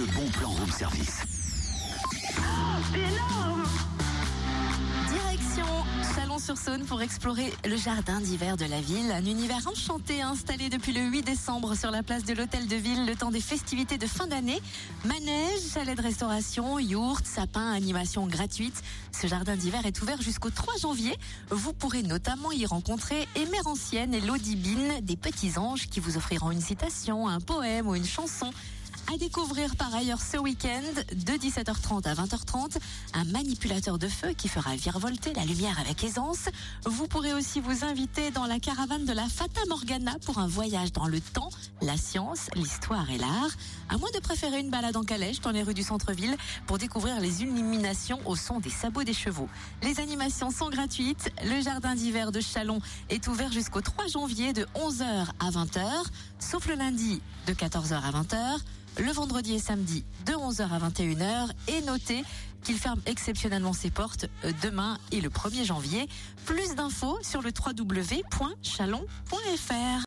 le bon plan room service. C'est énorme Direction Chalon-sur-Saône pour explorer le jardin d'hiver de la ville. Un univers enchanté installé depuis le 8 décembre sur la place de l'hôtel de ville le temps des festivités de fin d'année. Manège, chalet de restauration, yourte, sapin, animation gratuite. Ce jardin d'hiver est ouvert jusqu'au 3 janvier. Vous pourrez notamment y rencontrer Aimère Ancienne et Lodibine, des petits anges qui vous offriront une citation, un poème ou une chanson. À découvrir par ailleurs ce week-end, de 17h30 à 20h30, un manipulateur de feu qui fera virevolter la lumière avec aisance. Vous pourrez aussi vous inviter dans la caravane de la Fata Morgana pour un voyage dans le temps, la science, l'histoire et l'art. À moins de préférer une balade en calèche dans les rues du centre-ville pour découvrir les illuminations au son des sabots des chevaux. Les animations sont gratuites. Le jardin d'hiver de Chalon est ouvert jusqu'au 3 janvier de 11h à 20h, sauf le lundi de 14h à 20h le vendredi et samedi de 11h à 21h et notez qu'il ferme exceptionnellement ses portes euh, demain et le 1er janvier. Plus d'infos sur le www.chalon.fr.